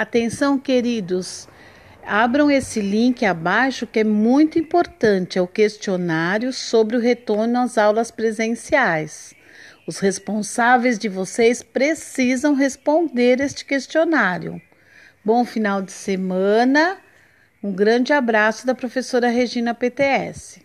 Atenção, queridos. Abram esse link abaixo que é muito importante, é o questionário sobre o retorno às aulas presenciais. Os responsáveis de vocês precisam responder este questionário. Bom final de semana. Um grande abraço da professora Regina PTS.